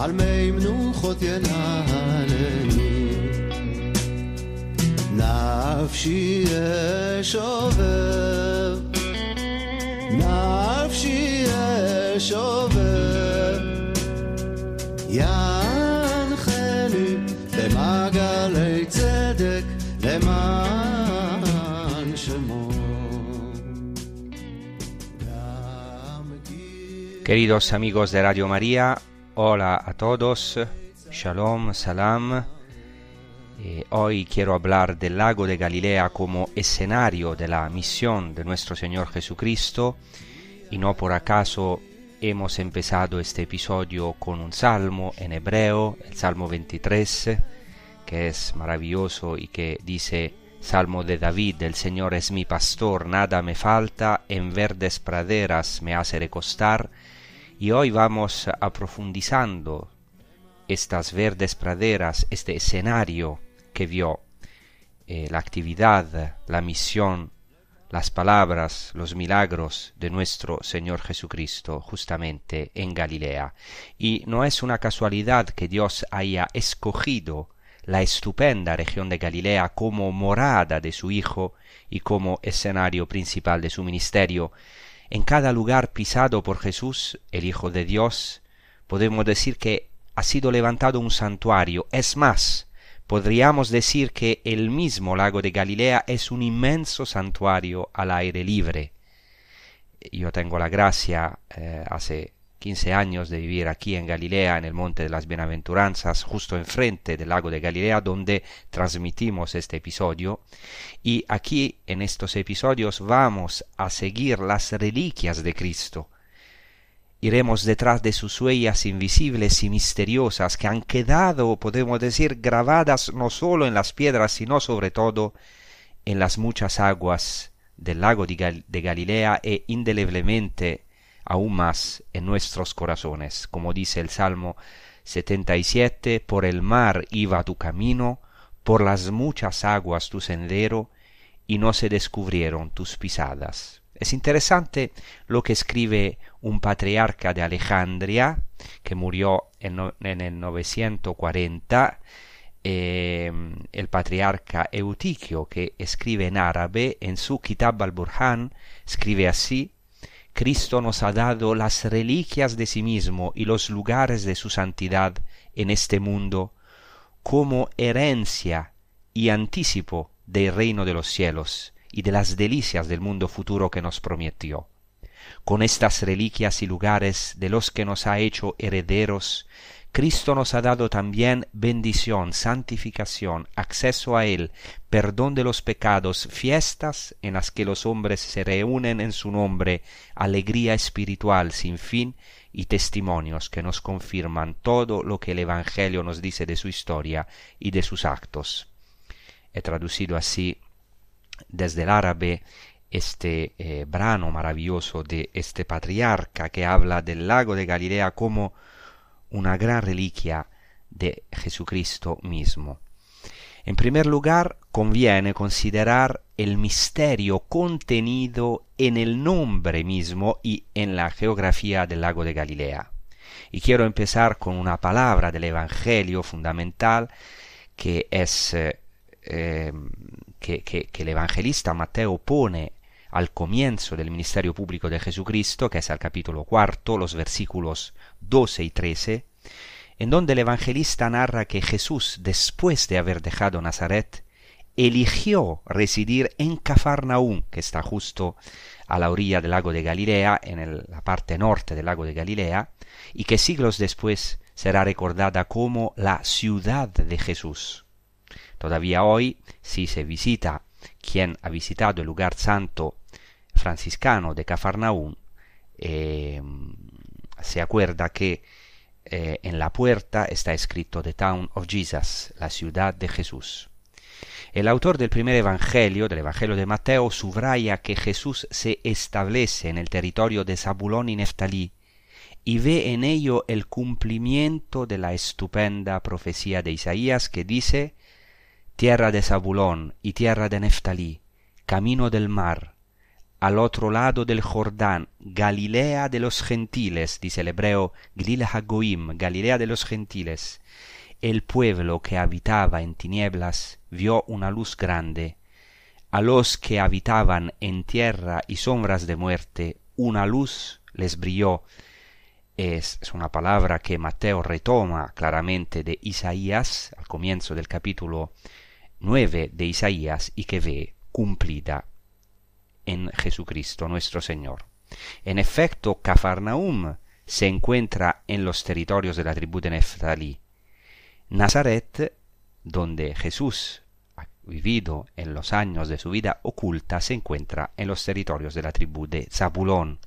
על מי מנוחות ינהלני. נפשי אשובב, נפשי אשובב, ינחני במעגלי צדק למען שמו. גם כי- Queridos amigos de Radio María, hola a todos, shalom, salam. Eh, hoy quiero hablar del lago de Galilea como escenario de la misión de nuestro Señor Jesucristo y no por acaso hemos empezado este episodio con un salmo en hebreo, el Salmo 23, que es maravilloso y que dice, Salmo de David, el Señor es mi pastor, nada me falta, en verdes praderas me hace recostar, y hoy vamos aprofundizando estas verdes praderas, este escenario que vio eh, la actividad, la misión, las palabras, los milagros de nuestro Señor Jesucristo justamente en Galilea. Y no es una casualidad que Dios haya escogido la estupenda región de Galilea como morada de su Hijo y como escenario principal de su ministerio. En cada lugar pisado por Jesús, el Hijo de Dios, podemos decir que ha sido levantado un santuario. Es más, podríamos decir que el mismo lago de Galilea es un inmenso santuario al aire libre. Yo tengo la gracia eh, hace 15 años de vivir aquí en Galilea, en el Monte de las Bienaventuranzas, justo enfrente del lago de Galilea, donde transmitimos este episodio. Y aquí, en estos episodios, vamos a seguir las reliquias de Cristo. Iremos detrás de sus huellas invisibles y misteriosas que han quedado, podemos decir, grabadas no solo en las piedras, sino sobre todo en las muchas aguas del lago de, de Galilea e indeleblemente aún más en nuestros corazones. Como dice el Salmo 77, por el mar iba tu camino, por las muchas aguas tu sendero, y no se descubrieron tus pisadas. Es interesante lo que escribe un patriarca de Alejandría, que murió en, el 940, eh, el patriarca Eutiquio, que escribe en árabe, en su Kitab al-Burhan, escribe así, Cristo nos ha dado las reliquias de sí mismo y los lugares de su santidad en este mundo como herencia y anticipo del reino de los cielos y de las delicias del mundo futuro que nos prometió. Con estas reliquias y lugares de los que nos ha hecho herederos, Cristo nos ha dado también bendición, santificación, acceso a Él, perdón de los pecados, fiestas en las que los hombres se reúnen en su nombre, alegría espiritual sin fin y testimonios que nos confirman todo lo que el Evangelio nos dice de su historia y de sus actos. He traducido así desde el árabe este eh, brano maravilloso de este patriarca que habla del lago de Galilea como una gran reliquia de Jesucristo mismo. En primer lugar, conviene considerar el misterio contenido en el nombre mismo y en la geografía del lago de Galilea. Y quiero empezar con una palabra del Evangelio fundamental que es eh, eh, que, que, que el evangelista Mateo pone al comienzo del ministerio público de Jesucristo, que es el capítulo cuarto, los versículos 12 y 13, en donde el evangelista narra que Jesús, después de haber dejado Nazaret, eligió residir en Cafarnaúm, que está justo a la orilla del lago de Galilea, en la parte norte del lago de Galilea, y que siglos después será recordada como la ciudad de Jesús. Todavía hoy, si se visita quien ha visitado el lugar santo franciscano de Cafarnaúm, eh, se acuerda que eh, en la puerta está escrito The Town of Jesus, la ciudad de Jesús. El autor del primer Evangelio, del Evangelio de Mateo, subraya que Jesús se establece en el territorio de Zabulón y Neftalí y ve en ello el cumplimiento de la estupenda profecía de Isaías que dice Tierra de Zabulón y tierra de Neftalí, camino del mar, al otro lado del Jordán, Galilea de los gentiles, dice el hebreo Glila Hagoim, Galilea de los gentiles. El pueblo que habitaba en tinieblas vio una luz grande. A los que habitaban en tierra y sombras de muerte, una luz les brilló. Es, es una palabra que Mateo retoma claramente de Isaías, al comienzo del capítulo 9 de Isaías, y que ve cumplida en Jesucristo nuestro Señor. En efecto, Cafarnaum se encuentra en los territorios de la tribu de Neftalí. Nazaret, donde Jesús ha vivido en los años de su vida oculta, se encuentra en los territorios de la tribu de Zabulón.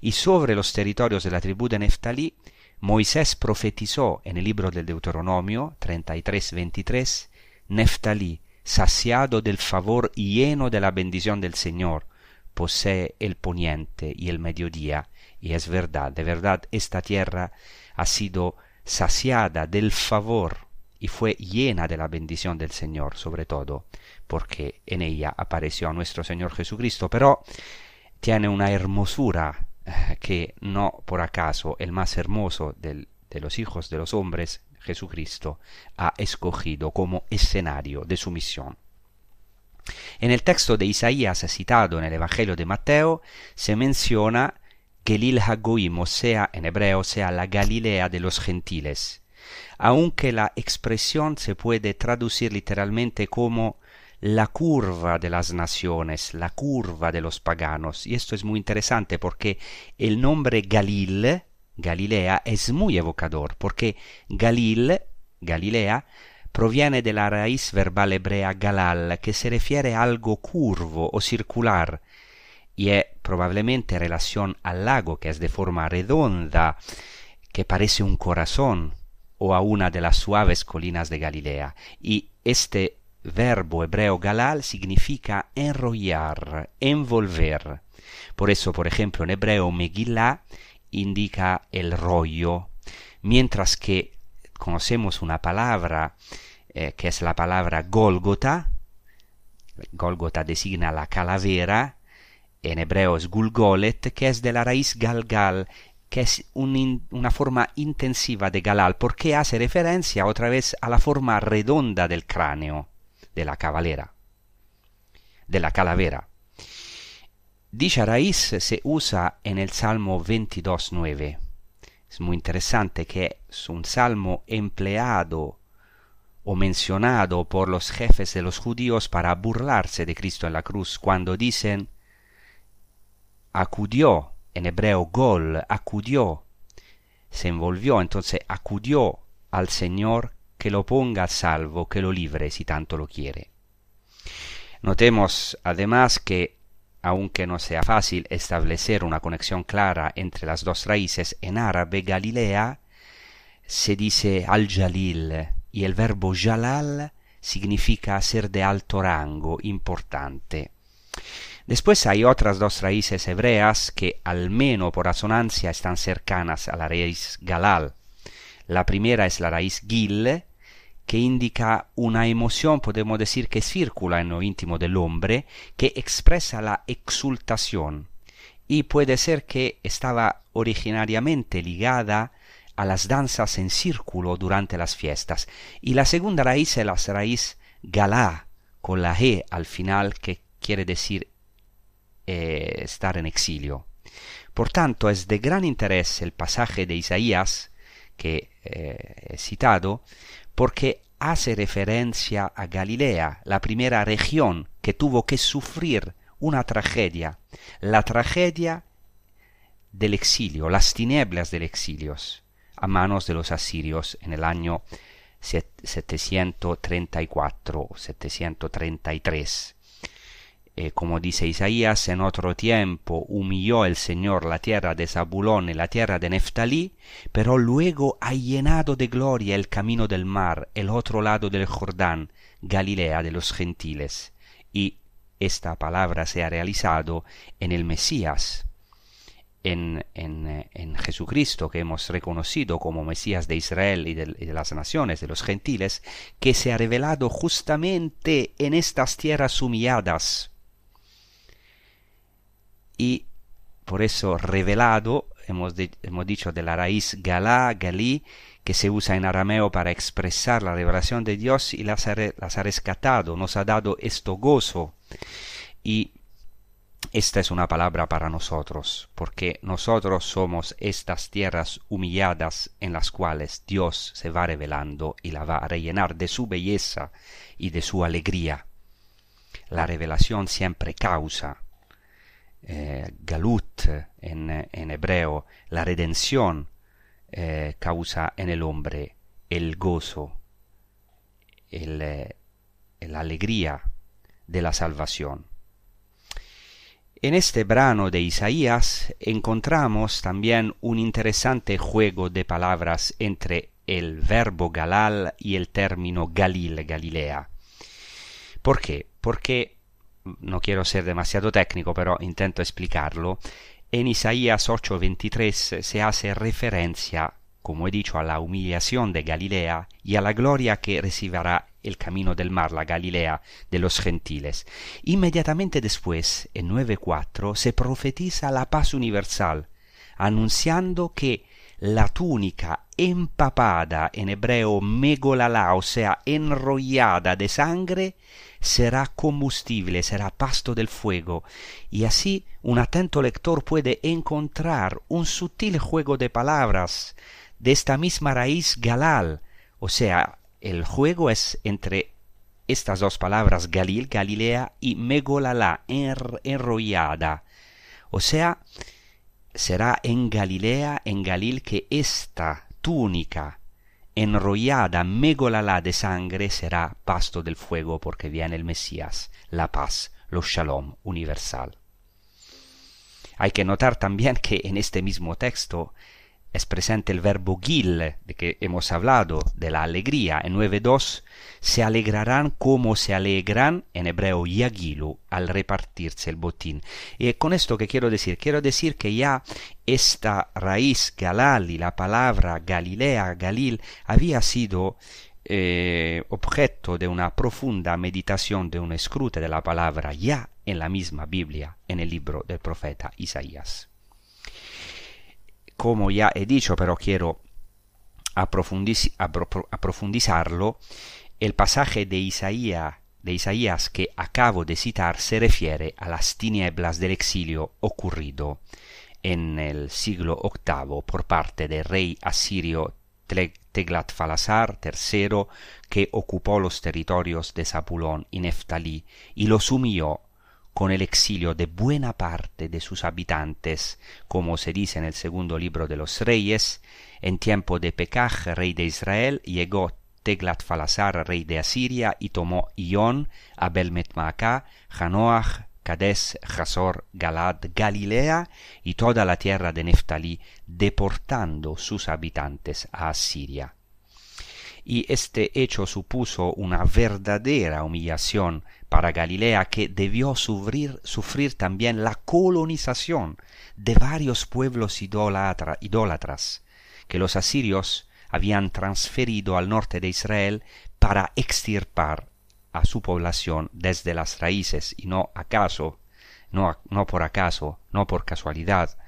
Y sobre los territorios de la tribu de Neftalí, Moisés profetizó en el libro del Deuteronomio 33-23, Neftalí, saciado del favor y lleno de la bendición del Señor, posee el poniente y el mediodía, y es verdad, de verdad esta tierra ha sido saciada del favor y fue llena de la bendición del Señor, sobre todo porque en ella apareció nuestro Señor Jesucristo, pero tiene una hermosura eh, que no por acaso el más hermoso del, de los hijos de los hombres Jesucristo ha escogido como escenario de su misión. En el texto de Isaías citado en el Evangelio de Mateo se menciona que el Hagoim, sea, en hebreo, sea la Galilea de los gentiles, aunque la expresión se puede traducir literalmente como la curva de las naciones, la curva de los paganos. Y esto es muy interesante porque el nombre Galil Galilea es muy evocador porque Galil, Galilea, proviene de la raíz verbal hebrea galal, que se refiere a algo curvo o circular, y es probablemente relación al lago que es de forma redonda, que parece un corazón, o a una de las suaves colinas de Galilea. Y este verbo hebreo galal significa enrollar, envolver. Por eso, por ejemplo, en hebreo Megillah indica el rollo, mientras que conocemos una palabra eh, que es la palabra Gólgota, Gólgota designa la calavera, en hebreo es Gulgolet, que es de la raíz galgal, que es una forma intensiva de galal, porque hace referencia otra vez a la forma redonda del cráneo de la cavalera, de la calavera. Dicha raíz se usa en el Salmo 22.9. Es muy interesante que es un salmo empleado o mencionado por los jefes de los judíos para burlarse de Cristo en la cruz cuando dicen acudió, en hebreo gol, acudió, se envolvió, entonces acudió al Señor que lo ponga a salvo, que lo libre si tanto lo quiere. Notemos además que aunque no sea fácil establecer una conexión clara entre las dos raíces, en árabe Galilea se dice al-Jalil y el verbo jalal significa ser de alto rango, importante. Después hay otras dos raíces hebreas que al menos por asonancia están cercanas a la raíz galal. La primera es la raíz gil, que indica una emoción, podemos decir, que circula en lo íntimo del hombre, que expresa la exultación. y puede ser que estaba originariamente ligada a las danzas en círculo durante las fiestas. Y la segunda raíz es la raíz galá, con la G al final, que quiere decir eh, estar en exilio. Por tanto, es de gran interés el pasaje de Isaías que eh, he citado, porque hace referencia a Galilea, la primera región que tuvo que sufrir una tragedia, la tragedia del exilio, las tinieblas del exilio, a manos de los asirios en el año 734 o 733. Eh, como dice Isaías, en otro tiempo humilló el Señor la tierra de Zabulón y la tierra de Neftalí, pero luego ha llenado de gloria el camino del mar, el otro lado del Jordán, Galilea de los gentiles. Y esta palabra se ha realizado en el Mesías, en, en, en, Jesucristo que hemos reconocido como Mesías de Israel y de, las naciones, de los gentiles, que se ha revelado justamente en estas tierras humilladas y por eso revelado, hemos, hemos dicho de la raíz galá, galí, que se usa en arameo para expresar la revelación de Dios y las las ha rescatado, nos ha dado esto gozo. Y esta es una palabra para nosotros, porque nosotros somos estas tierras humilladas en las cuales Dios se va revelando y la va a rellenar de su belleza y de su alegría. La revelación siempre causa eh, galut en, hebreo, la redención eh, causa en el hombre el gozo, el, eh, la alegría de la salvación. En este brano de Isaías encontramos también un interesante juego de palabras entre el verbo galal y el término Galil, Galilea. ¿Por qué? Porque no quiero ser demasiado técnico, pero intento explicarlo. En Isaías 8:23 se hace referencia, como he dicho, a la humillación de Galilea y a la gloria que recibirá el camino del mar, la Galilea de los gentiles. Inmediatamente después, en 9:4, se profetiza la paz universal, anunciando que la túnica empapada en hebreo megolala, o sea, enrollada de sangre, será combustible, será pasto del fuego, y así un atento lector puede encontrar un sutil juego de palabras de esta misma raíz galal, o sea, el juego es entre estas dos palabras Galil, Galilea y Megolala, enrollada. O sea, será en Galilea, en Galil, que esta túnica enrollada megolala de sangre será pasto del fuego porque viene el Mesías, la paz, lo shalom universal. Hay que notar también que en este mismo texto es presente el verbo gil, de que hemos hablado, de la alegría. En 9.2 se alegrarán como se alegran, en hebreo yagilu, al repartirse el botín. Y con esto que quiero decir, quiero decir que ya esta raíz galali, la palabra Galilea, Galil, había sido eh, objeto de una profunda meditación, de un escrute de la palabra ya en la misma Biblia, en el libro del profeta Isaías como ya he dicho, pero quiero aprofundizarlo, el pasaje de Isaías, de Isaías que acabo de citar se refiere a las tinieblas del exilio ocurrido en el siglo VIII por parte del rey asirio Teglat-Falasar III, que ocupó los territorios de Zabulón y Neftalí y los humilló con el exilio de buena parte de sus habitantes, como se dice en el segundo libro de los reyes, en tiempo de Pekaj, rey de Israel, llegó Teglat-Falasar, rey de Asiria, y tomó Ión, Abel-Metmaacá, Janoach, Cades, Jasor, Galad, Galilea y toda la tierra de Neftalí, deportando sus habitantes a Asiria y este hecho supuso una verdadera humillación para Galilea que debió sufrir, sufrir también la colonización de varios pueblos idólatras que los asirios habían transferido al norte de Israel para extirpar a su población desde las raíces y no acaso no, no por acaso, no por casualidad,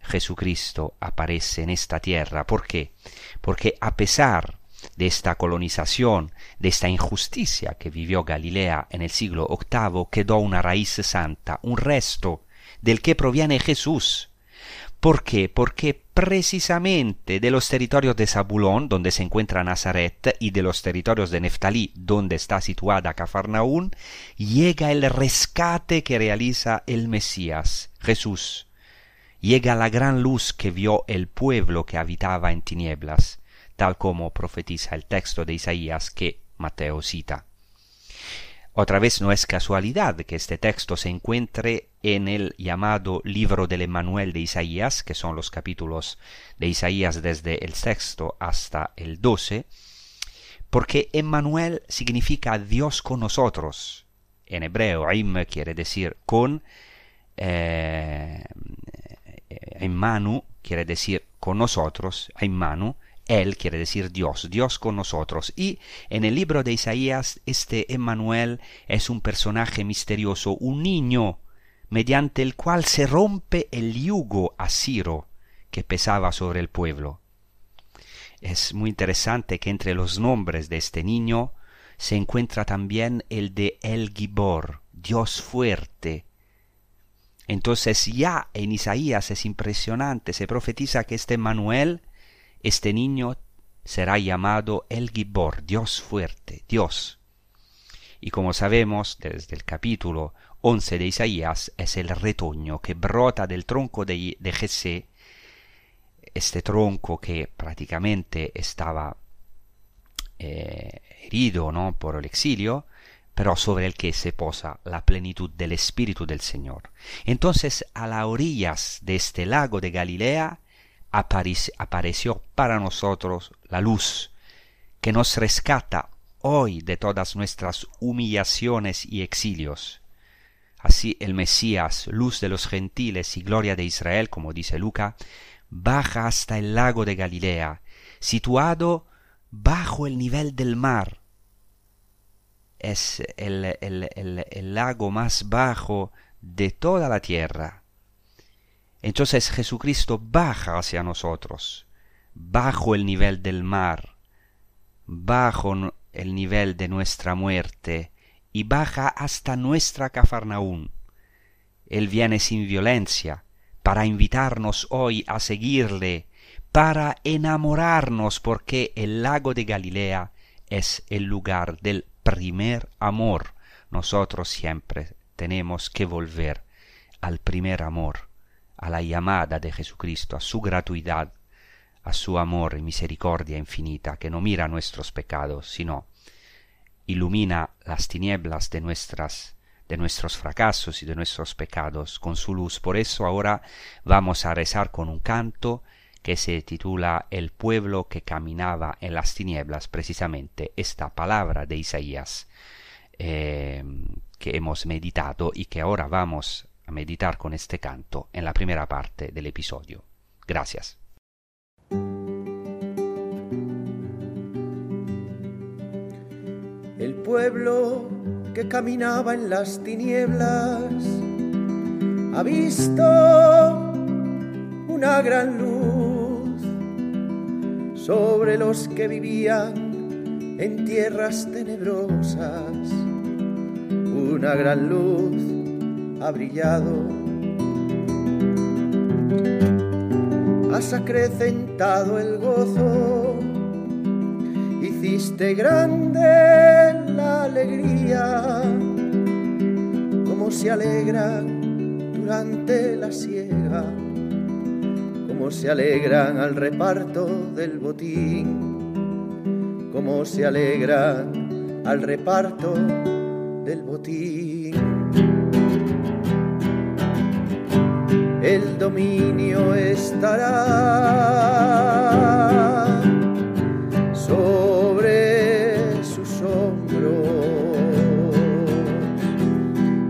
Jesucristo aparece en esta tierra. ¿Por qué? Porque a pesar de esta colonización, de esta injusticia que vivió Galilea en el siglo VIII, quedó una raíz santa, un resto del que proviene Jesús. ¿Por qué? Porque precisamente de los territorios de Zabulón, donde se encuentra Nazaret, y de los territorios de Neftalí, donde está situada Cafarnaún, llega el rescate que realiza el Mesías, Jesús. Llega la gran luz que vio el pueblo que habitaba en tinieblas, tal como profetiza el texto de Isaías que Mateo cita. Otra vez no es casualidad que este texto se encuentre en el llamado libro del Emanuel de Isaías, que son los capítulos de Isaías desde el sexto hasta el doce, porque Emmanuel significa Dios con nosotros. En hebreo, Im quiere decir con, eh, quiere decir con nosotros, Immanu, él quiere decir Dios, Dios con nosotros. Y en el libro de Isaías, este Emmanuel es un personaje misterioso, un niño, mediante el cual se rompe el yugo asiro que pesaba sobre el pueblo. Es muy interesante que entre los nombres de este niño se encuentra también el de El Gibor, Dios fuerte. Entonces ya en Isaías es impresionante, se profetiza que este Manuel este niño será llamado el Gibor, Dios fuerte, Dios. Y como sabemos desde el capítulo 11 de Isaías, es el retoño que brota del tronco de, de Jesé, este tronco que prácticamente estaba eh, herido ¿no? por el exilio, pero sobre el que se posa la plenitud del Espíritu del Señor. Entonces, a las orillas de este lago de Galilea, apareció para nosotros la luz que nos rescata hoy de todas nuestras humillaciones y exilios. Así el Mesías, luz de los gentiles y gloria de Israel, como dice Luca, baja hasta el lago de Galilea, situado bajo el nivel del mar. Es el, el lago más bajo de toda la tierra. Entonces Jesucristo baja hacia nosotros, bajo el nivel del mar, bajo el nivel de nuestra muerte, y baja hasta nuestra Cafarnaún. Él viene sin violencia, para invitarnos hoy a seguirle, para enamorarnos, porque el lago de Galilea es el lugar del primer amor. Nosotros siempre tenemos que volver al primer amor a la llamada de Jesucristo, a su gratuidad, a su amor y misericordia infinita, que no mira nuestros pecados, sino ilumina las tinieblas de nuestras de nuestros fracasos y de nuestros pecados con su luz. Por eso ahora vamos a rezar con un canto que se titula El pueblo que caminaba en las tinieblas, precisamente esta palabra de Isaías eh, que hemos meditado y que ahora vamos a meditar con este canto en la primera parte del episodio. Gracias. El pueblo que caminaba en las tinieblas ha visto una gran luz sobre los que vivían en tierras tenebrosas. Una gran luz ha brillado. Has acrecentado el gozo, hiciste grande la alegría, como se alegra durante la siega, como se alegran al reparto del botín, como se alegran al reparto el dominio estará sobre sus hombros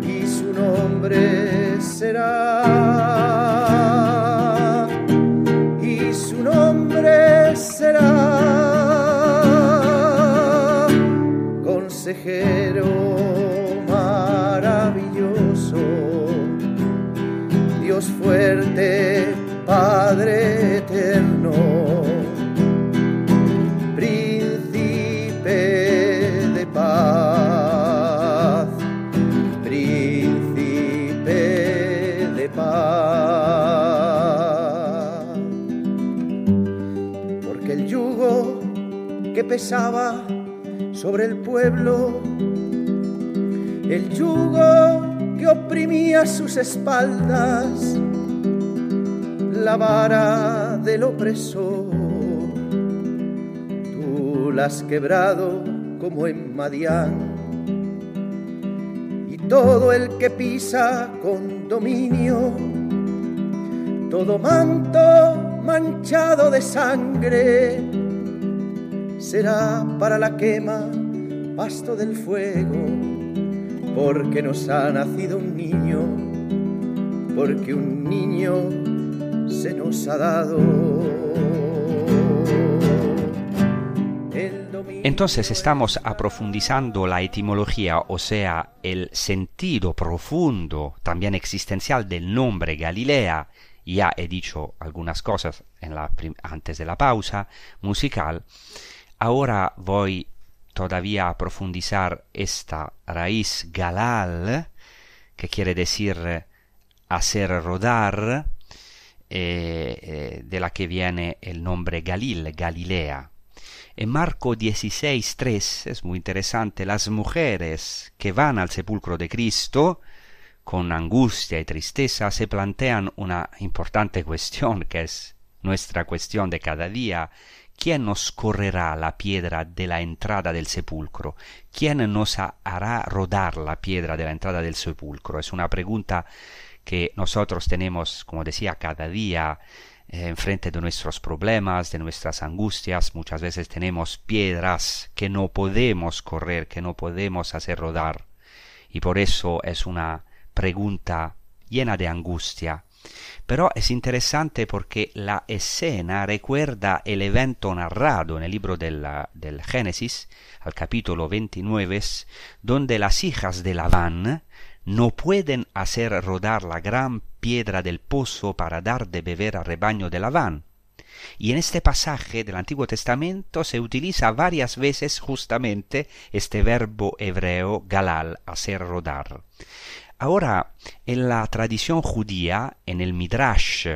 y su nombre será y su nombre será consejero fuerte, Padre eterno, príncipe de paz, príncipe de paz. Porque el yugo que pesaba sobre el pueblo, el yugo que oprimía sus espaldas, la vara del opresor. Tú la has quebrado como en Madián, y todo el que pisa con dominio, todo manto manchado de sangre, será para la quema pasto del fuego porque nos ha nacido un niño, porque un niño se nos ha dado. Entonces estamos aprofundizando la etimología, o sea, el sentido profundo, también existencial del nombre Galilea. Ya he dicho algunas cosas antes de la pausa musical. Ahora voy todavía a profundizar esta raíz galal, que quiere decir eh, hacer rodar, eh, eh, de la que viene el nombre Galil, Galilea. En Marco 16.3 es muy interesante, las mujeres que van al sepulcro de Cristo, con angustia y tristeza, se plantean una importante cuestión, que es nuestra cuestión de cada día, ¿Quién nos correrá la piedra de la entrada del sepulcro? ¿Quién nos hará rodar la piedra de la entrada del sepulcro? Es una pregunta que nosotros tenemos, como decía, cada día eh, enfrente de nuestros problemas, de nuestras angustias. Muchas veces tenemos piedras que no podemos correr, que no podemos hacer rodar. Y por eso es una pregunta llena de angustia pero es interesante porque la escena recuerda el evento narrado en el libro del, del Génesis, al capítulo 29, donde las hijas de Labán no pueden hacer rodar la gran piedra del pozo para dar de beber al rebaño de Labán. Y en este pasaje del Antiguo Testamento se utiliza varias veces justamente este verbo hebreo galal, hacer rodar. Ahora, en la tradición judía, en el Midrash,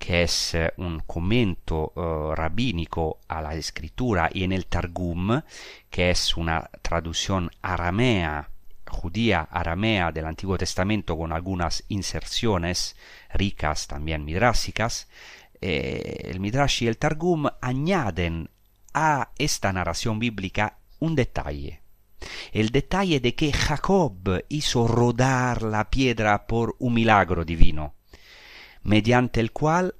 que es eh, un comento uh, rabínico a la escritura, y en el Targum, que es una traducción aramea, judía aramea del Antiguo Testamento con algunas inserciones ricas también midrásicas, eh, el Midrash y el Targum añaden a esta narración bíblica un detalle. El detalle de que Jacob hizo rodar la piedra por un milagro divino, mediante el cual,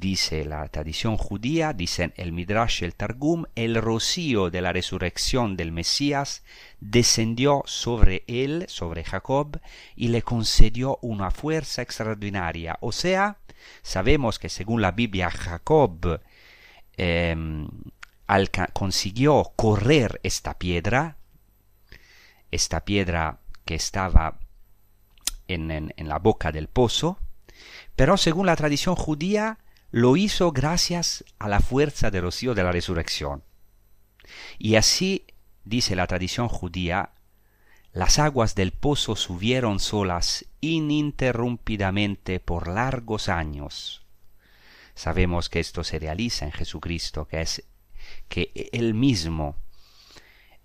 dice la tradición judía, dicen el Midrash y el Targum, el rocío de la resurrección del Mesías descendió sobre él, sobre Jacob, y le concedió una fuerza extraordinaria. O sea, sabemos que según la Biblia Jacob eh, consiguió correr esta piedra, esta piedra que estaba en, la boca del pozo, pero según la tradición judía lo hizo gracias a la fuerza del rocío de la resurrección. Y así, dice la tradición judía, las aguas del pozo subieron solas ininterrumpidamente por largos años. Sabemos que esto se realiza en Jesucristo, que es que Él mismo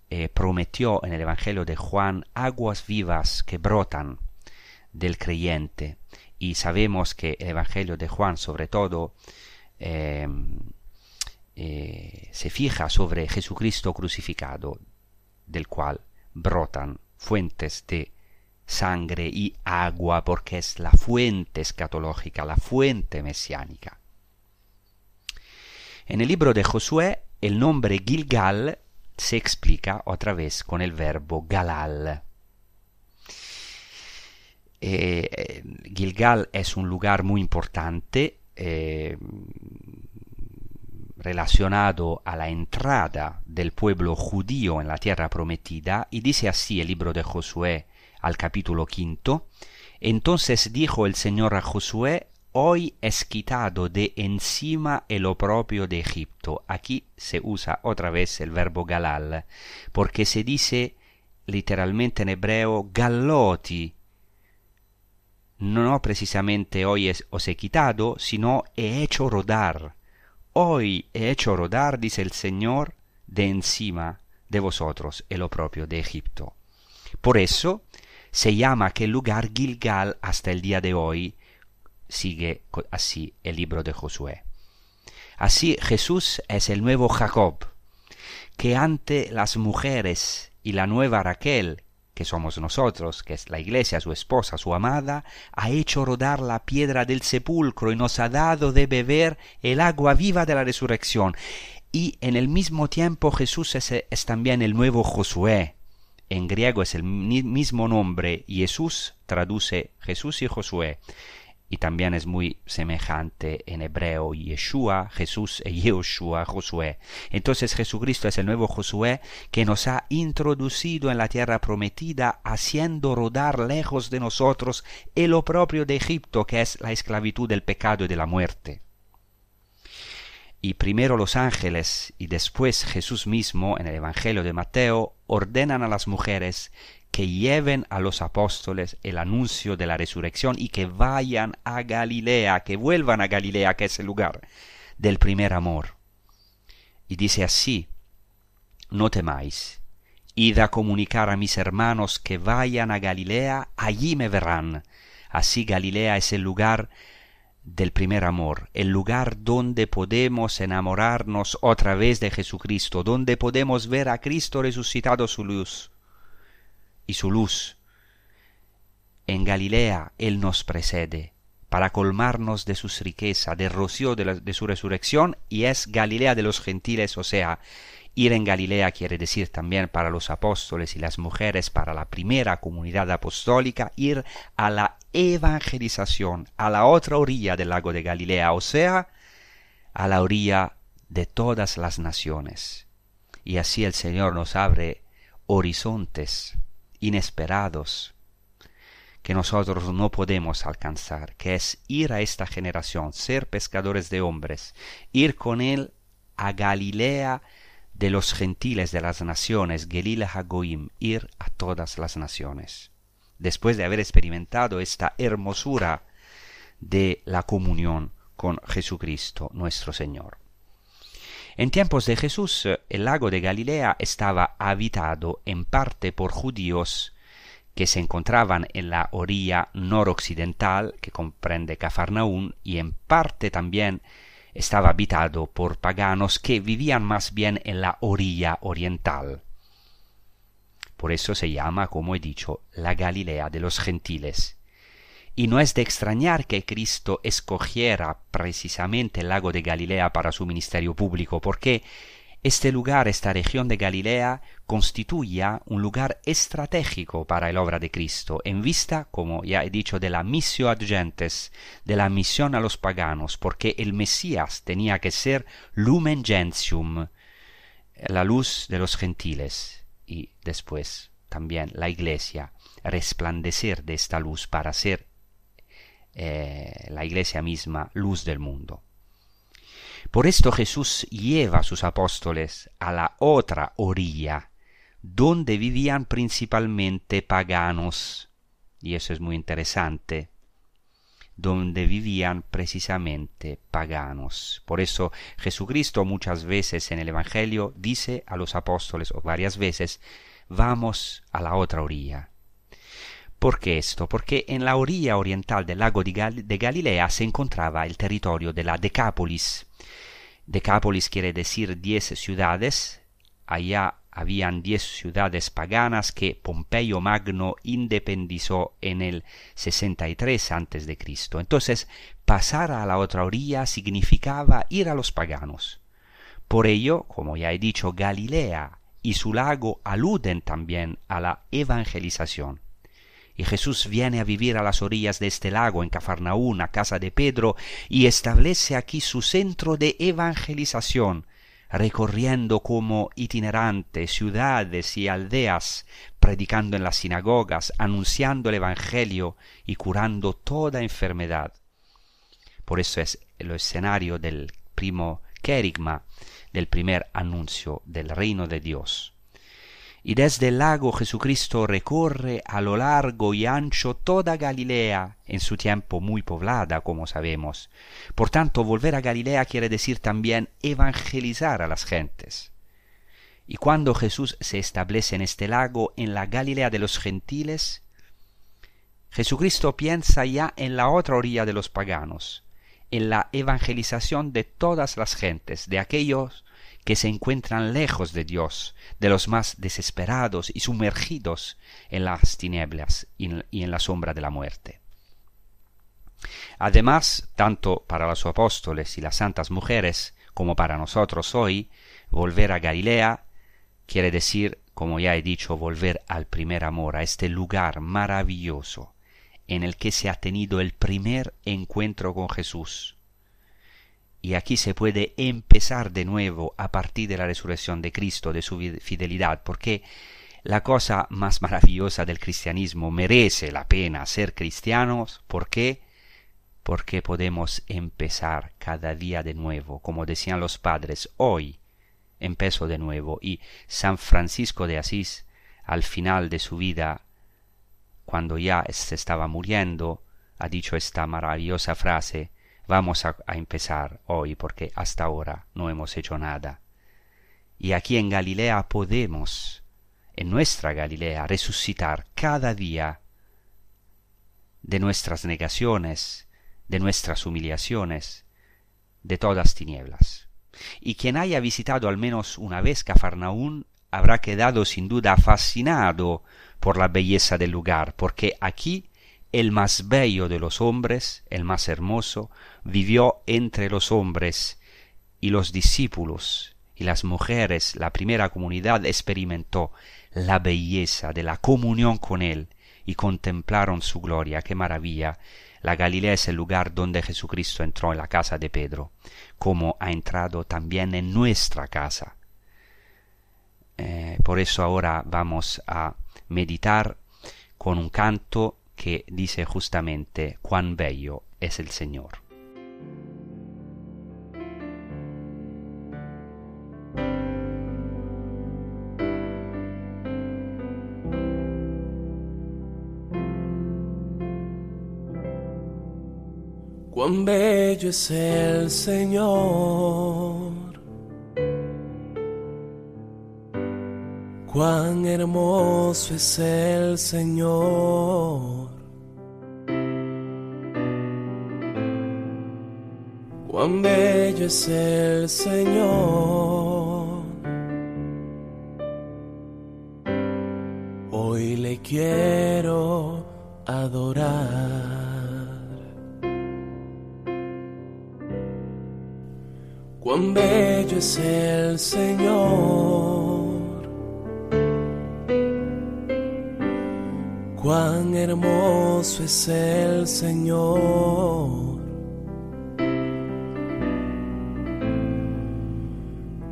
eh, prometió en el Evangelio de Juan aguas vivas que brotan del creyente. Y sabemos que el Evangelio de Juan, sobre todo, em, eh, se fija sobre Jesucristo crucificado, del cual brotan fuentes de sangre y agua, porque es la fuente escatológica, la fuente mesiánica. En el libro de Josué, el nombre Gilgal se explica otra vez con el verbo galal. Eh, Gilgal es un lugar muy importante eh, relacionado a la entrada del pueblo judío en la tierra prometida y dice así el libro de Josué al capítulo quinto Entonces dijo el Señor a Josué, hoy es quitado de encima el oprobio de Egipto. Aquí se usa otra vez el verbo galal, porque se dice literalmente en hebreo galloti. No precisamente hoy es, os he quitado, sino he hecho rodar. Hoy he hecho rodar, dice el Señor, de encima de vosotros el oprobio de Egipto. Por eso se llama aquel lugar Gilgal hasta el día de hoy, sigue así el libro de Josué. Así Jesús es el nuevo Jacob, que ante las mujeres y la nueva Raquel, que somos nosotros, que es la iglesia, su esposa, su amada, ha hecho rodar la piedra del sepulcro y nos ha dado de beber el agua viva de la resurrección. Y en el mismo tiempo Jesús es, es también el nuevo Josué. En griego es el mismo nombre, Jesús traduce Jesús y Josué y también es muy semejante en hebreo Yeshua, Jesús e Yeshua, Josué. Entonces Jesucristo es el nuevo Josué que nos ha introducido en la tierra prometida, haciendo rodar lejos de nosotros el oprobio de Egipto, que es la esclavitud del pecado y de la muerte. Y primero los ángeles y después Jesús mismo en el Evangelio de Mateo ordenan a las mujeres que lleven a los apóstoles el anuncio de la resurrección y que vayan a Galilea, que vuelvan a Galilea, que es el lugar del primer amor. Y dice así, no temáis, id a comunicar a mis hermanos que vayan a Galilea, allí me verán. Así Galilea es el lugar del primer amor, el lugar donde podemos enamorarnos otra vez de Jesucristo, donde podemos ver a Cristo resucitado su luz y su luz. En Galilea Él nos precede para colmarnos de sus riquezas, del rocío de, de, su resurrección, y es Galilea de los gentiles, o sea, ir en Galilea quiere decir también para los apóstoles y las mujeres, para la primera comunidad apostólica, ir a la evangelización, a la otra orilla del lago de Galilea, o sea, a la orilla de todas las naciones. Y así el Señor nos abre horizontes inesperados que nosotros no podemos alcanzar, que es ir a esta generación, ser pescadores de hombres, ir con él a Galilea de los gentiles de las naciones, Gelila Hagoim, ir a todas las naciones. Después de haber experimentado esta hermosura de la comunión con Jesucristo nuestro Señor. En tiempos de Jesús el lago de Galilea estaba habitado en parte por judíos que se encontraban en la orilla noroccidental, que comprende Cafarnaún, y en parte también estaba habitado por paganos que vivían más bien en la orilla oriental. Por eso se llama, como he dicho, la Galilea de los gentiles. Y no es de extrañar que Cristo escogiera precisamente el lago de Galilea para su ministerio público, porque este lugar, esta región de Galilea, constituía un lugar estratégico para la obra de Cristo, en vista, como ya he dicho, de la missio ad gentes, de la misión a los paganos, porque el Mesías tenía que ser lumen gentium, la luz de los gentiles, y después también la iglesia, resplandecer de esta luz para ser eh, la iglesia misma luz del mundo. Por esto Jesús lleva a sus apóstoles a la otra orilla, donde vivían principalmente paganos, y eso es muy interesante, donde vivían precisamente paganos. Por eso Jesucristo muchas veces en el Evangelio dice a los apóstoles, o varias veces, vamos a la otra orilla. ¿Por qué esto? Porque en la orilla oriental del lago de, Galilea se encontraba el territorio de la Decápolis. Decápolis quiere decir diez ciudades. Allá habían diez ciudades paganas que Pompeyo Magno independizó en el 63 a.C. Entonces, pasar a la otra orilla significaba ir a los paganos. Por ello, como ya he dicho, Galilea y su lago aluden también a la evangelización y Jesús viene a vivir a las orillas de este lago, en Cafarnaún, a casa de Pedro, y establece aquí su centro de evangelización, recorriendo como itinerante ciudades y aldeas, predicando en las sinagogas, anunciando el Evangelio y curando toda enfermedad. Por eso es el escenario del primo querigma, del primer anuncio del reino de Dios. Y desde el lago Jesucristo recorre a lo largo y ancho toda Galilea, en su tiempo muy poblada, como sabemos. Por tanto, volver a Galilea quiere decir también evangelizar a las gentes. Y cuando Jesús se establece en este lago, en la Galilea de los gentiles, Jesucristo piensa ya en la otra orilla de los paganos, en la evangelización de todas las gentes, de aquellos que se encuentran lejos de Dios, de los más desesperados y sumergidos en las tinieblas y en la sombra de la muerte. Además, tanto para los apóstoles y las santas mujeres como para nosotros hoy, volver a Galilea quiere decir, como ya he dicho, volver al primer amor, a este lugar maravilloso en el que se ha tenido el primer encuentro con Jesús, y aquí se puede empezar de nuevo a partir de la resurrección de Cristo, de su fidelidad, porque la cosa más maravillosa del cristianismo merece la pena ser cristianos. ¿Por qué? Porque podemos empezar cada día de nuevo, como decían los padres, hoy empezó de nuevo. Y San Francisco de Asís, al final de su vida, cuando ya se estaba muriendo, ha dicho esta maravillosa frase, Vamos a, empezar hoy porque hasta ahora no hemos hecho nada. Y aquí en Galilea podemos, en nuestra Galilea, resucitar cada día de nuestras negaciones, de nuestras humillaciones, de todas tinieblas. Y quien haya visitado al menos una vez Cafarnaún habrá quedado sin duda fascinado por la belleza del lugar, porque aquí el más bello de los hombres, el más hermoso, vivió entre los hombres y los discípulos y las mujeres, la primera comunidad experimentó la belleza de la comunión con él y contemplaron su gloria. ¡Qué maravilla! La Galilea es el lugar donde Jesucristo entró en la casa de Pedro, como ha entrado también en nuestra casa. Eh, por eso ahora vamos a meditar con un canto que dice justamente cuán bello es el Señor. Cuán bello es el Señor, cuán hermoso es el Señor. cuán bello es el Señor. Hoy le quiero adorar. Cuán bello es el Señor. Cuán hermoso es el Señor.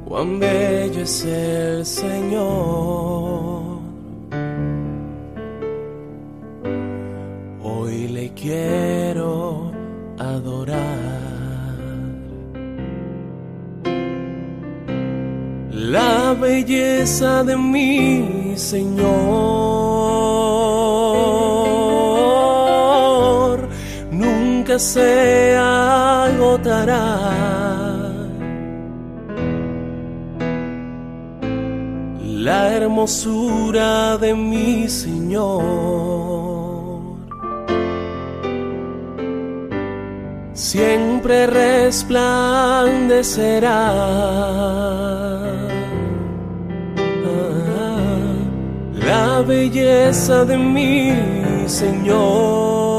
cuán bello es el Señor. Hoy le quiero adorar. La belleza de mi Señor se agotará la hermosura de mi Señor. Siempre resplandecerá. La belleza de mi Señor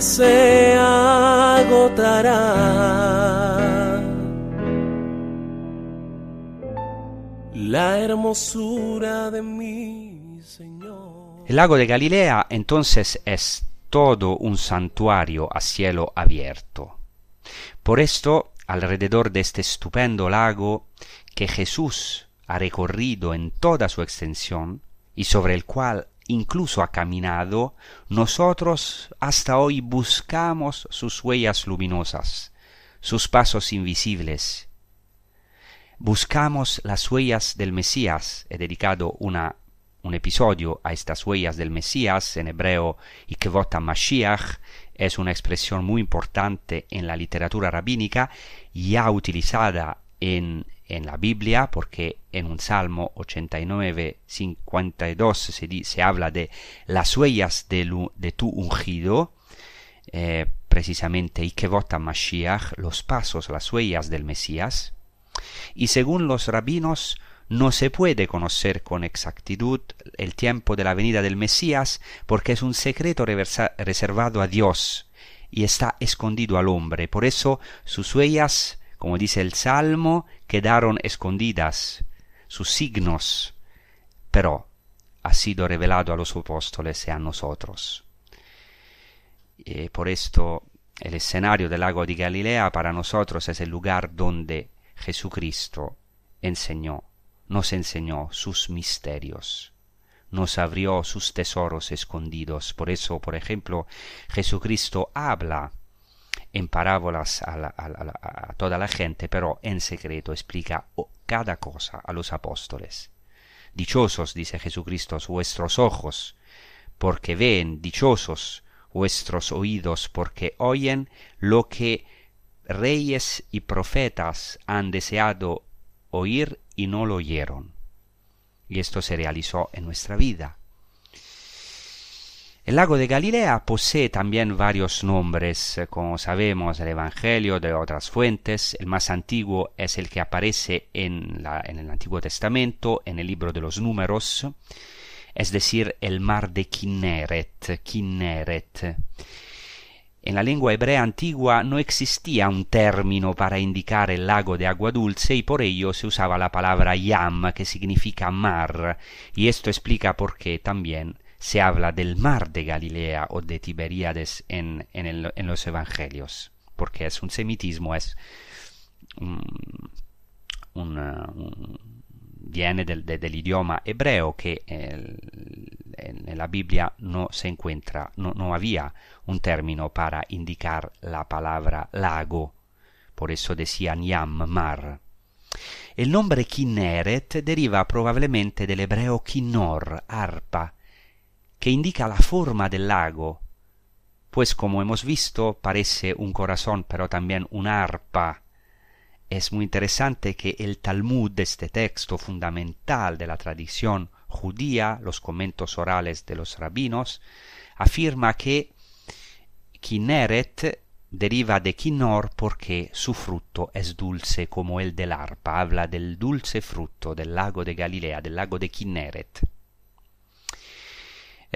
se agotará. la hermosura de mi Señor. El lago de Galilea entonces es todo un santuario a cielo abierto. Por esto, alrededor de este estupendo lago que Jesús ha recorrido en toda su extensión y sobre el cual incluso ha caminado, nosotros hasta hoy buscamos sus huellas luminosas, sus pasos invisibles. Buscamos las huellas del Mesías. He dedicado una, un episodio a estas huellas del Mesías, en hebreo Ikevot Mashiach, es una expresión muy importante en la literatura rabínica, ya utilizada en, la Biblia, porque en un Salmo 89, 52 se, se habla de las huellas de, tu ungido, eh, precisamente Ikevot Mashiach, los pasos, las huellas del Mesías, y según los rabinos no se puede conocer con exactitud el tiempo de la venida del Mesías porque es un secreto reservado a Dios y está escondido al hombre. Por eso sus huellas, como dice el Salmo, quedaron escondidas, sus signos, pero ha sido revelado a los apóstoles y a nosotros. Y por esto el escenario del lago de Galilea para nosotros es el lugar donde Jesucristo enseñó, nos enseñó sus misterios, nos abrió sus tesoros escondidos. Por eso, por ejemplo, Jesucristo habla en parábolas a, toda la gente, pero en secreto explica cada cosa a los apóstoles. Dichosos, dice Jesucristo, vuestros ojos, porque ven, dichosos vuestros oídos, porque oyen lo que reyes y profetas han deseado oír y no lo oyeron. Y esto se realizó en nuestra vida. El lago de Galilea posee también varios nombres, como sabemos del Evangelio, de otras fuentes. El más antiguo es el que aparece en el Antiguo Testamento, en el libro de los números, es decir, el mar de Kinneret. Kinneret. En la lengua hebrea antigua no existía un término para indicar el lago de agua dulce y por ello se usaba la palabra yam, que significa mar, y esto explica por qué también se habla del mar de Galilea o de Tiberíades en, los evangelios, porque es un semitismo, es un, viene del, idioma hebreo que en, en, la Biblia no se encuentra, no, no había un término para indicar la palabra lago, por eso decían yam, mar. El nombre Kinneret deriva probablemente del hebreo kinnor, arpa, que indica la forma del lago, pues como hemos visto parece un corazón pero también una arpa. Es muy interesante que el Talmud, este texto fundamental de la tradición judía, los comentos orales de los rabinos, afirma que Kinneret deriva de Kinnor porque su fruto es dulce como el del arpa. Habla del dulce fruto del lago de Galilea, del lago de Kinneret.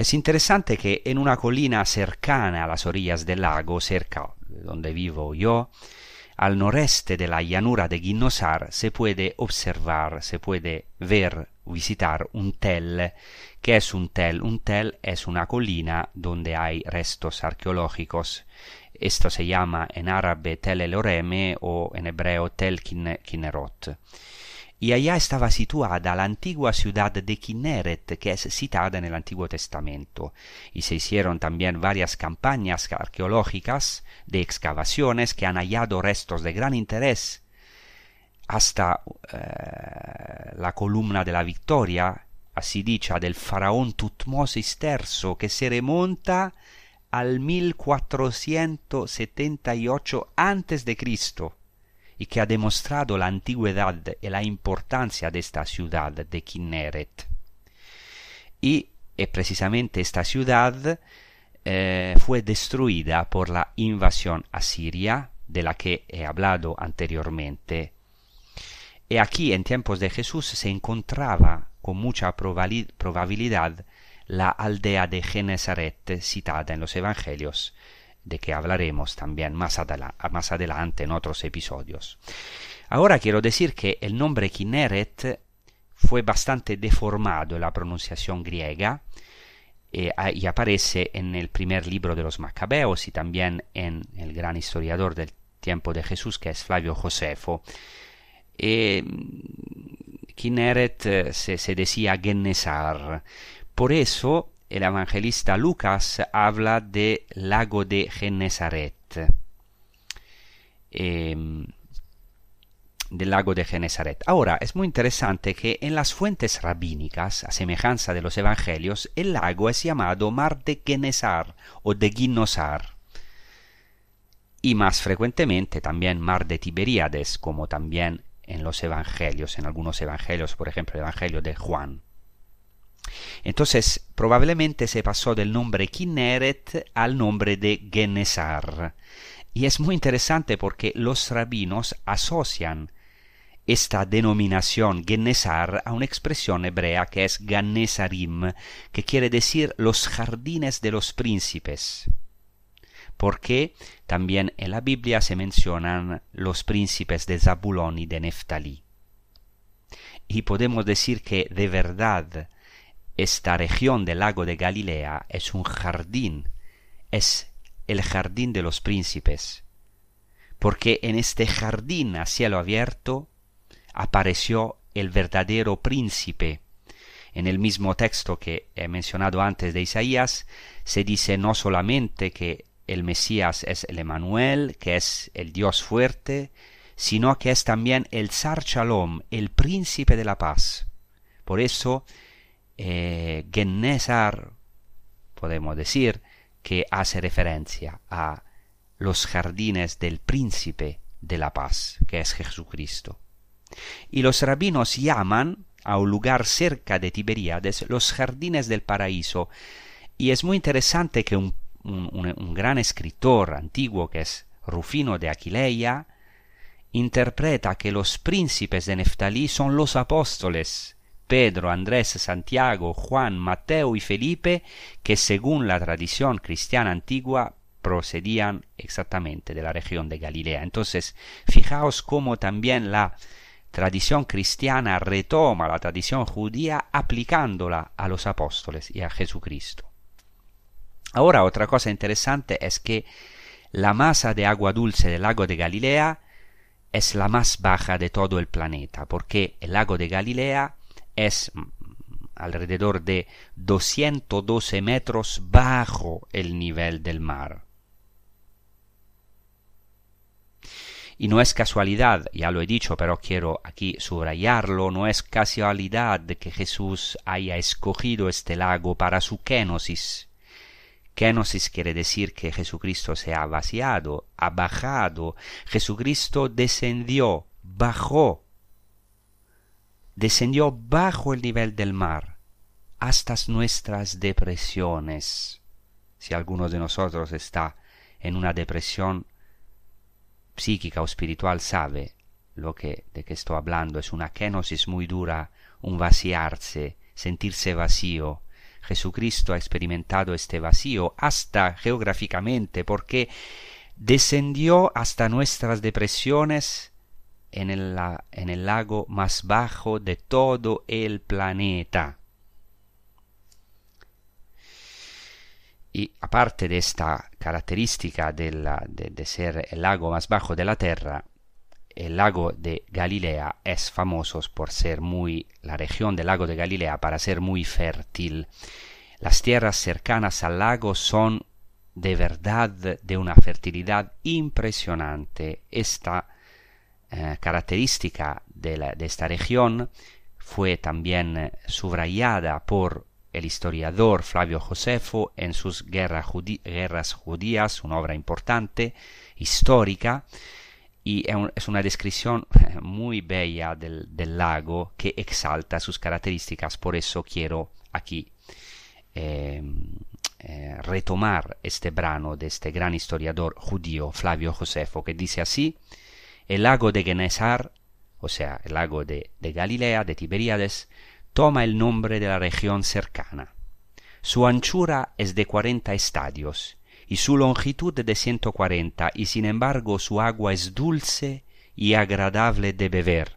Es interesante que en una colina cercana a las orillas del lago, cerca de donde vivo yo, al noreste de la llanura de Guinosar se puede observar, se puede ver, visitar un tel. ¿Qué es un tel? Un tel es una colina donde hay restos arqueológicos. Esto se llama en árabe Tel el Oreme o en hebreo Tel Kinerot y allá estaba situada la antigua ciudad de Kinneret, que es citada en el Antiguo Testamento, y se hicieron también varias campañas arqueológicas de excavaciones que han hallado restos de gran interés. Hasta eh, la columna de la Victoria, así dicha, del faraón Tutmosis III, que se remonta al 1478 antes de Cristo y que ha demostrado la antigüedad y la importancia de esta ciudad de Kinneret. Y eh, precisamente esta ciudad eh, fue destruida por la invasión asiria de la que he hablado anteriormente. Y aquí en tiempos de Jesús se encontraba con mucha probabilidad la aldea de Genesaret citada en los Evangelios, de que hablaremos también más, más adelante en otros episodios. Ahora quiero decir que el nombre Kinneret fue bastante deformado en la pronunciación griega eh, y aparece en el primer libro de los Macabeos y también en el gran historiador del tiempo de Jesús, que es Flavio Josefo. Eh, Kinneret eh, se, se, decía Gennesar. Por eso el evangelista Lucas habla de lago de Genesaret. Eh, del lago de Genesaret. Ahora, es muy interesante que en las fuentes rabínicas, a semejanza de los evangelios, el lago es llamado Mar de Genesar o de Ginosar. Y más frecuentemente también Mar de Tiberíades, como también en los evangelios, en algunos evangelios, por ejemplo el evangelio de Juan. Entonces, probablemente se pasó del nombre Kinneret al nombre de Genesar. Y es muy interesante porque los rabinos asocian esta denominación Genesar a una expresión hebrea que es Gannesarim, que quiere decir los jardines de los príncipes. Porque también en la Biblia se mencionan los príncipes de Zabulón y de Neftalí. Y podemos decir que de verdad esta región del lago de Galilea es un jardín, es el jardín de los príncipes, porque en este jardín a cielo abierto apareció el verdadero príncipe. En el mismo texto que he mencionado antes de Isaías, se dice no solamente que el Mesías es el Emanuel, que es el Dios fuerte, sino que es también el Sar Shalom, el príncipe de la paz. Por eso, eh, podemos decir, que hace referencia a los jardines del príncipe de la paz, que es Jesucristo. Y los rabinos llaman a un lugar cerca de Tiberíades los jardines del paraíso. Y es muy interesante que un, un, un gran escritor antiguo que es Rufino de Aquileia interpreta que los príncipes de Neftalí son los apóstoles Pedro, Andrés, Santiago, Juan, Mateo y Felipe, que según la tradición cristiana antigua procedían exactamente de la región de Galilea. Entonces, fijaos cómo también la tradición cristiana retoma la tradición judía aplicándola a los apóstoles y a Jesucristo. Ahora otra cosa interesante es que la masa de agua dulce del lago de Galilea es la más baja de todo el planeta, porque el lago de Galilea es alrededor de 212 metros bajo el nivel del mar. Y no es casualidad, ya lo he dicho, pero quiero aquí subrayarlo, no es casualidad que Jesús haya escogido este lago para su kenosis. Kenosis quiere decir que Jesucristo se ha vaciado, ha bajado, Jesucristo descendió, bajó, descendió bajo el nivel del mar, hasta nuestras depresiones. Si alguno de nosotros está en una depresión, psíquica o espiritual sabe lo que de que estoy hablando es una kenosis muy dura, un vaciarse, sentirse vacío. Jesucristo ha experimentado este vacío hasta geográficamente porque descendió hasta nuestras depresiones en el, lago más bajo de todo el planeta. Y aparte de esta característica de, ser el lago más bajo de la Tierra, el lago de Galilea es famoso por ser muy, la región del lago de Galilea para ser muy fértil. Las tierras cercanas al lago son de verdad de una fertilidad impresionante. Esta eh, característica de, esta región fue también eh, subrayada por el historiador Flavio Josefo en sus Guerras Judías, una obra importante, histórica, y es una descripción muy bella del, lago que exalta sus características, por eso quiero aquí eh, eh, retomar este brano de este gran historiador judío Flavio Josefo, que dice así, el lago de Genesar, o sea, el lago de, Galilea, de Tiberíades, toma el nombre de la región cercana. Su anchura es de cuarenta estadios y su longitud de ciento cuarenta, y sin embargo su agua es dulce y agradable de beber.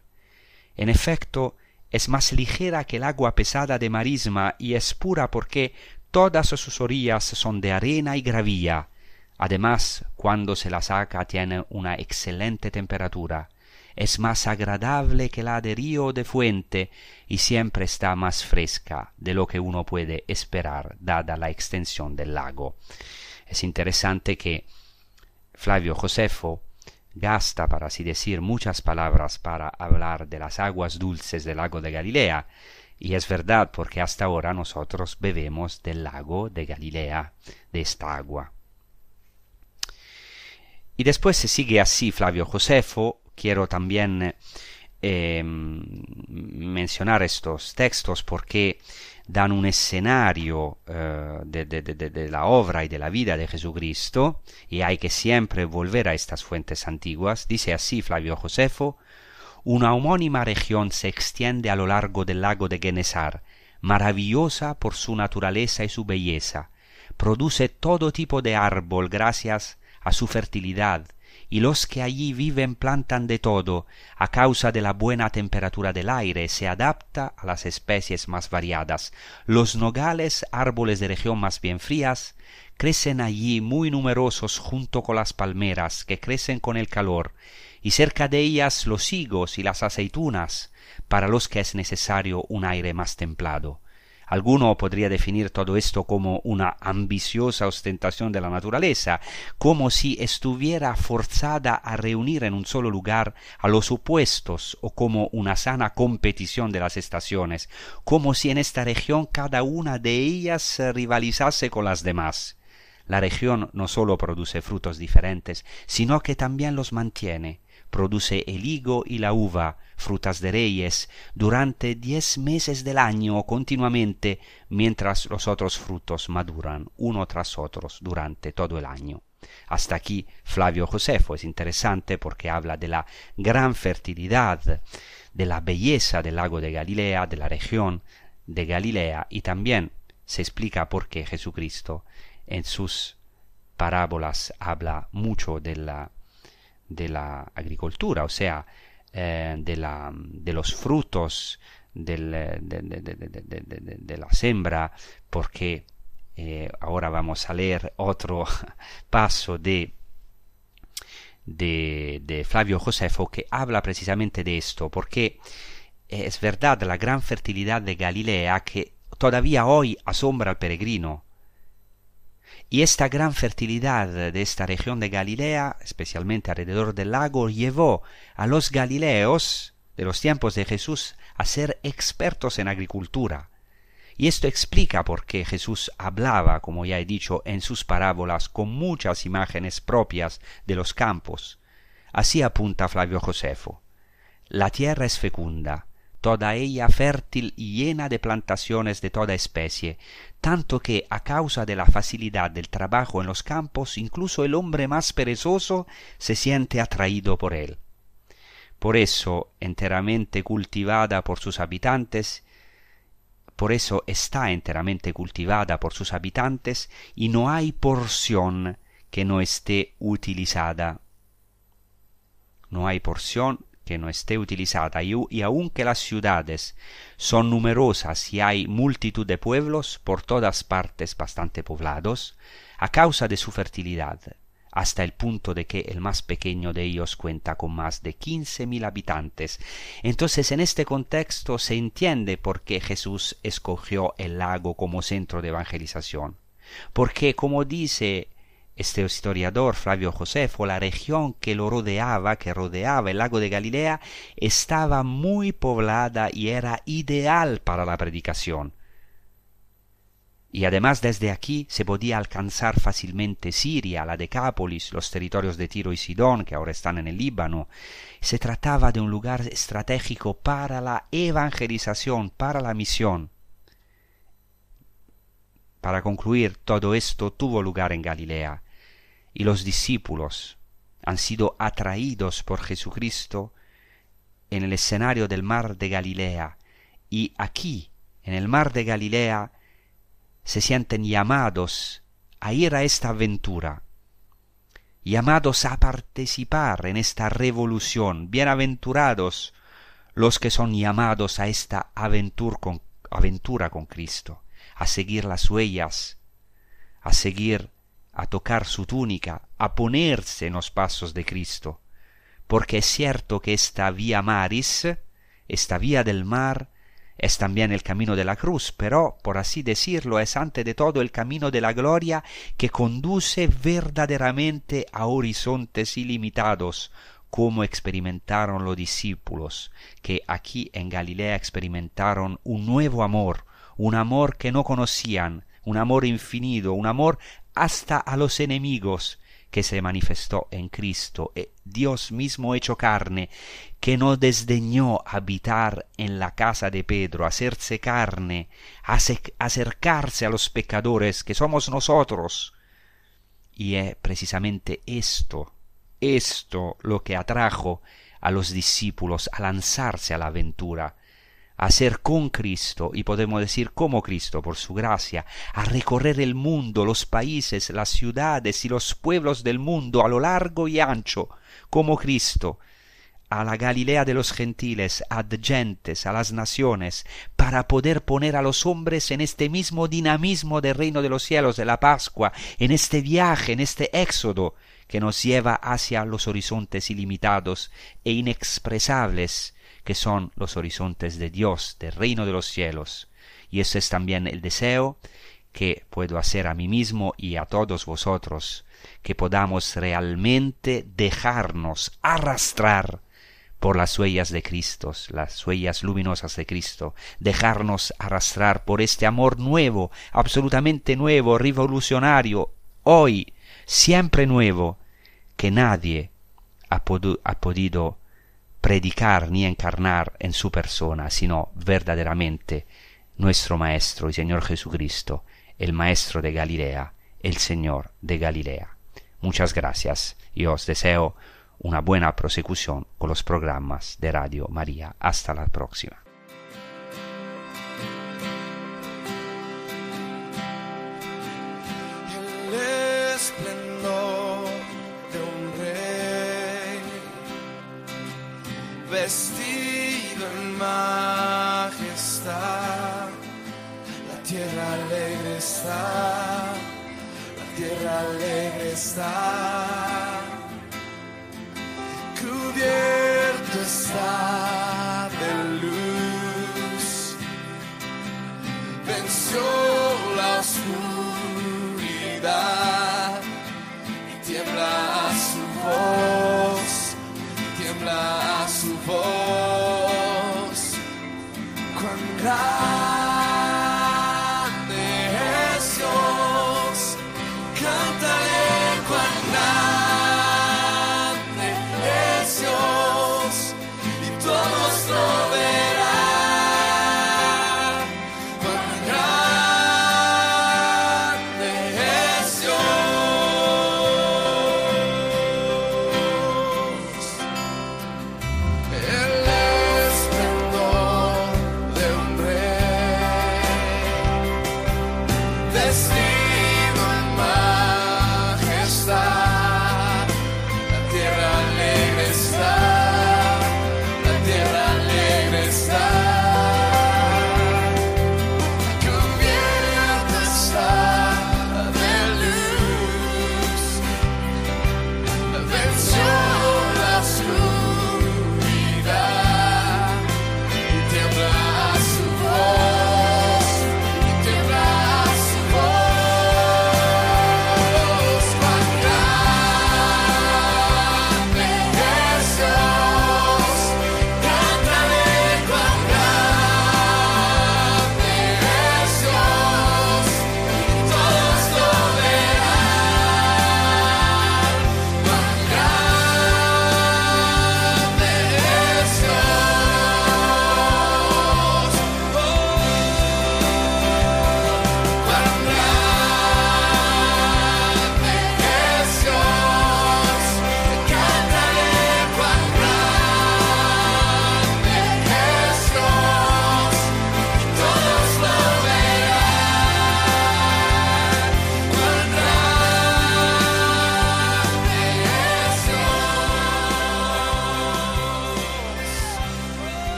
En efecto, es más ligera que el agua pesada de marisma y es pura porque todas sus orillas son de arena y gravilla, Además, cuando se la saca tiene una excelente temperatura, es más agradable que la de río de fuente y siempre está más fresca de lo que uno puede esperar dada la extensión del lago. Es interesante que Flavio Josefo gasta, para así decir, muchas palabras para hablar de las aguas dulces del lago de Galilea, y es verdad porque hasta ahora nosotros bebemos del lago de Galilea, de esta agua. Y después se sigue así Flavio Josefo, quiero también eh, mencionar estos textos porque dan un escenario eh, de, de, de, de, la obra y de la vida de Jesucristo, y hay que siempre volver a estas fuentes antiguas. Dice así Flavio Josefo, una homónima región se extiende a lo largo del lago de Genesar, maravillosa por su naturaleza y su belleza. Produce todo tipo de árbol gracias a su fertilidad, y los que allí viven plantan de todo, a causa de la buena temperatura del aire, se adapta a las especies más variadas. Los nogales, árboles de región más bien frías, crecen allí muy numerosos junto con las palmeras, que crecen con el calor, y cerca de ellas los higos y las aceitunas, para los que es necesario un aire más templado. Alguno podría definir todo esto como una ambiciosa ostentación de la naturaleza, como si estuviera forzada a reunir en un solo lugar a los opuestos, o como una sana competición de las estaciones, como si en esta región cada una de ellas rivalizase con las demás. La región no sólo produce frutos diferentes, sino que también los mantiene, produce el higo y la uva, frutas de reyes, durante diez meses del año continuamente, mientras los otros frutos maduran uno tras otros durante todo el año. Hasta aquí Flavio Josefo es interesante porque habla de la gran fertilidad, de la belleza del lago de Galilea, de la región de Galilea, y también se explica por qué Jesucristo en sus parábolas habla mucho de la de la agricultura, o sea, eh, de, la, de, los frutos de, de, de, la sembra, porque eh, ahora vamos a leer otro paso de, de, Flavio Josefo que habla precisamente de esto, porque es verdad la gran fertilidad de Galilea que todavía hoy asombra al peregrino, y esta gran fertilidad de esta región de Galilea, especialmente alrededor del lago, llevó a los galileos de los tiempos de Jesús a ser expertos en agricultura. Y esto explica por qué Jesús hablaba, como ya he dicho, en sus parábolas con muchas imágenes propias de los campos. Así apunta Flavio Josefo. La tierra es fecunda, toda ella fértil y llena de plantaciones de toda especie, tanto que a causa de la facilidad del trabajo en los campos, incluso el hombre más perezoso se siente atraído por él. Por eso, enteramente cultivada por sus habitantes, por eso está enteramente cultivada por sus habitantes y no hay porción que no esté utilizada. No hay porción que no esté utilizada y, y aunque las ciudades son numerosas y hay multitud de pueblos por todas partes bastante poblados, a causa de su fertilidad, hasta el punto de que el más pequeño de ellos cuenta con más de quince mil habitantes. Entonces en este contexto se entiende por qué Jesús escogió el lago como centro de evangelización. Porque, como dice este historiador Flavio Josefo, la región que lo rodeaba, que rodeaba el lago de Galilea, estaba muy poblada y era ideal para la predicación. Y además desde aquí se podía alcanzar fácilmente Siria, la Decápolis, los territorios de Tiro y Sidón, que ahora están en el Líbano. Se trataba de un lugar estratégico para la evangelización, para la misión. Para concluir, todo esto tuvo lugar en Galilea, y los discípulos han sido atraídos por Jesucristo en el escenario del mar de Galilea, y aquí, en el mar de Galilea, se sienten llamados a ir a esta aventura, llamados a participar en esta revolución, bienaventurados los que son llamados a esta aventura con, aventura con Cristo a seguir las huellas, a seguir a tocar su túnica, a ponerse en los pasos de Cristo, porque es cierto que esta vía maris, esta vía del mar, es también el camino de la cruz, pero, por así decirlo, es ante de todo el camino de la gloria que conduce verdaderamente a horizontes ilimitados, como experimentaron los discípulos, que aquí en Galilea experimentaron un nuevo amor, un amor que no conocían, un amor infinito, un amor hasta a los enemigos que se manifestó en Cristo, eh, Dios mismo hecho carne, que no desdeñó habitar en la casa de Pedro, hacerse carne, acercarse a los pecadores que somos nosotros. Y es precisamente esto, esto lo que atrajo a los discípulos a lanzarse a la aventura, a ser con Cristo, y podemos decir como Cristo, por su gracia, a recorrer el mundo, los países, las ciudades y los pueblos del mundo a lo largo y ancho, como Cristo, a la Galilea de los gentiles, adyentes, a las naciones, para poder poner a los hombres en este mismo dinamismo del reino de los cielos, de la Pascua, en este viaje, en este éxodo que nos lleva hacia los horizontes ilimitados e inexpresables que son los horizontes de Dios, del reino de los cielos. Y ese es también el deseo que puedo hacer a mí mismo y a todos vosotros, que podamos realmente dejarnos arrastrar por las huellas de Cristo, las huellas luminosas de Cristo, dejarnos arrastrar por este amor nuevo, absolutamente nuevo, revolucionario, hoy, siempre nuevo, que nadie ha, ha podido predicar ni encarnar en su persona, sino verdaderamente nuestro Maestro y Señor Jesucristo, el Maestro de Galilea, el Señor de Galilea. Muchas gracias y os deseo una buena prosecución con los programas de Radio María. Hasta la próxima. Vestido en majestad. La tierra alegre está, la tierra alegre está. Cubierto está de luz, venció